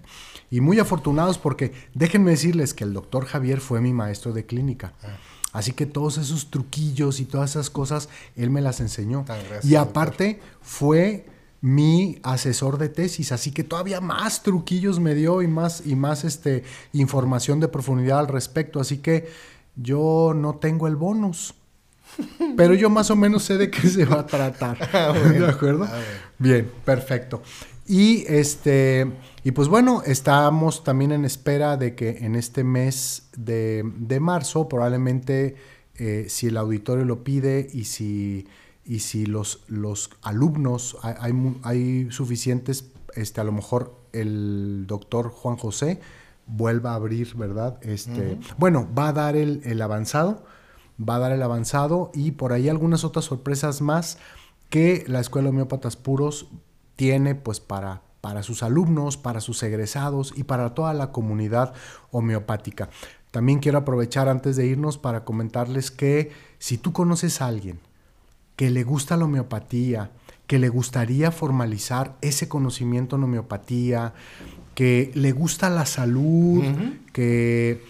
Y muy afortunados porque déjenme decirles que el doctor Javier fue mi maestro de clínica. Ah. Así que todos esos truquillos y todas esas cosas, él me las enseñó. Ah, y aparte fue mi asesor de tesis, así que todavía más truquillos me dio y más y más este información de profundidad al respecto, así que yo no tengo el bonus. Pero yo más o menos sé de qué se va a tratar. [laughs] Ah, ¿De acuerdo? Ah, Bien, perfecto. Y este y pues bueno, estamos también en espera de que en este mes de, marzo, probablemente eh, si el auditorio lo pide y si y si los, los alumnos, hay, hay, suficientes, este, a lo mejor el doctor Juan José vuelva a abrir, ¿verdad? Este, Bueno, va a dar el, el, avanzado, va a dar el avanzado y por ahí algunas otras sorpresas más que la Escuela de Homeópatas Puros tiene pues para, para sus alumnos, para sus egresados y para toda la comunidad homeopática. También quiero aprovechar antes de irnos para comentarles que si tú conoces a alguien que le gusta la homeopatía, que le gustaría formalizar ese conocimiento en homeopatía, que le gusta la salud, que,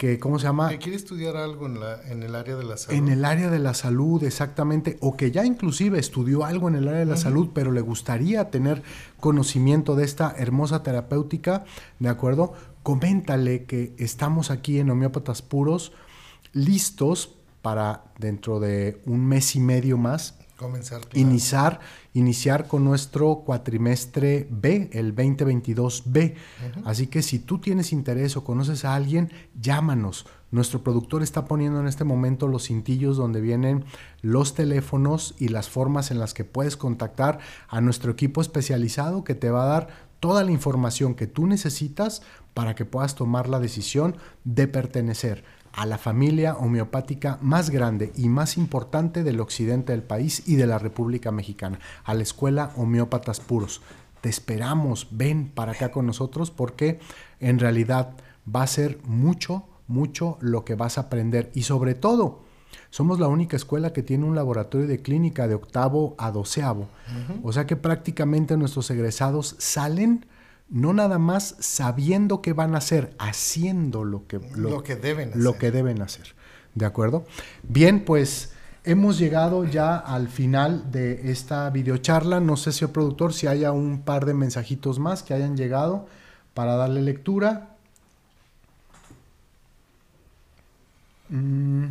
que, ¿cómo se llama? Que quiere estudiar algo en, la, en, el área de la salud. En el área de la salud, exactamente, o que ya inclusive estudió algo en el área de la salud, pero le gustaría tener conocimiento de esta hermosa terapéutica, ¿de acuerdo? Coméntale que estamos aquí en Homeópatas Puros, listos para dentro de un mes y medio más Comenzar. iniciar, iniciar con nuestro cuatrimestre B, el 2022B. Así que si tú tienes interés o conoces a alguien, llámanos. Nuestro productor está poniendo en este momento los cintillos donde vienen los teléfonos y las formas en las que puedes contactar a nuestro equipo especializado que te va a dar toda la información que tú necesitas para que puedas tomar la decisión de pertenecer a la familia homeopática más grande y más importante del occidente del país y de la República Mexicana, a la Escuela Homeópatas Puros. Te esperamos, ven para acá con nosotros porque en realidad va a ser mucho, mucho lo que vas a aprender y sobre todo, somos la única escuela que tiene un laboratorio de clínica de octavo a doceavo. O sea que prácticamente nuestros egresados salen no nada más sabiendo qué van a hacer, haciendo lo que, lo, que deben hacer. Lo que deben hacer. ¿De acuerdo? Bien, pues hemos llegado ya al final de esta videocharla. No sé, señor productor, si haya un par de mensajitos más que hayan llegado para darle lectura. Mm,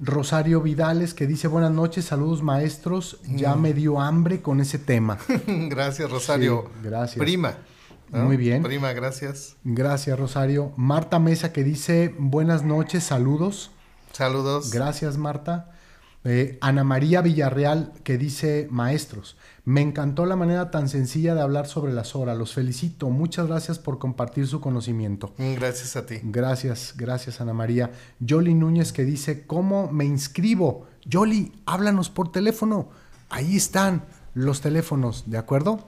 Rosario Vidales que dice buenas noches, saludos maestros, ya Mm. me dio hambre con ese tema. [laughs] gracias, Rosario. Sí, gracias. Prima. ¿no? Muy bien. Prima, gracias. Gracias Rosario. Marta Mesa que dice buenas noches, saludos. Saludos. Gracias Marta. Eh, Ana María Villarreal que dice maestros, me encantó la manera tan sencilla de hablar sobre la Sora, los felicito, muchas gracias por compartir su conocimiento. Mm, Gracias a ti. Gracias, gracias Ana María. Yoli Núñez que dice, ¿cómo me inscribo? Yoli, háblanos por teléfono. Ahí están los teléfonos, ¿de acuerdo?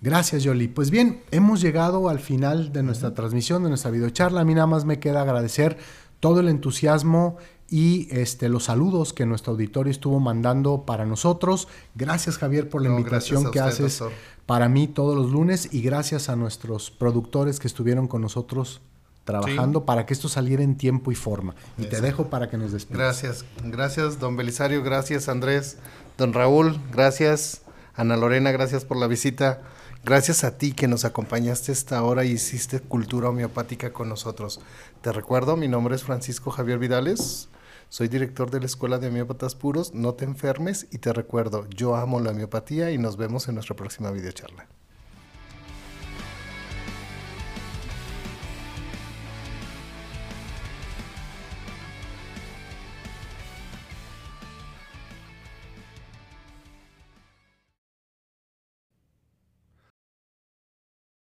Gracias, Yoli. Pues bien, hemos llegado al final de nuestra transmisión, de nuestra videocharla. A mí nada más me queda agradecer todo el entusiasmo y este, los saludos que nuestro auditorio estuvo mandando para nosotros. Gracias, Javier, por la No, invitación que haces doctor. para mí todos los lunes y gracias a nuestros productores que estuvieron con nosotros trabajando para que esto saliera en tiempo y forma. Y te dejo para que nos despidas. Gracias. Gracias, don Belisario. Gracias, Andrés. Don Raúl, gracias. Ana Lorena, gracias por la visita. Gracias a ti que nos acompañaste esta hora y hiciste cultura homeopática con nosotros. Te recuerdo, mi nombre es Francisco Javier Vidales. Soy director de la Escuela de Homeópatas Puros. No te enfermes y te recuerdo, yo amo la homeopatía y nos vemos en nuestra próxima videocharla.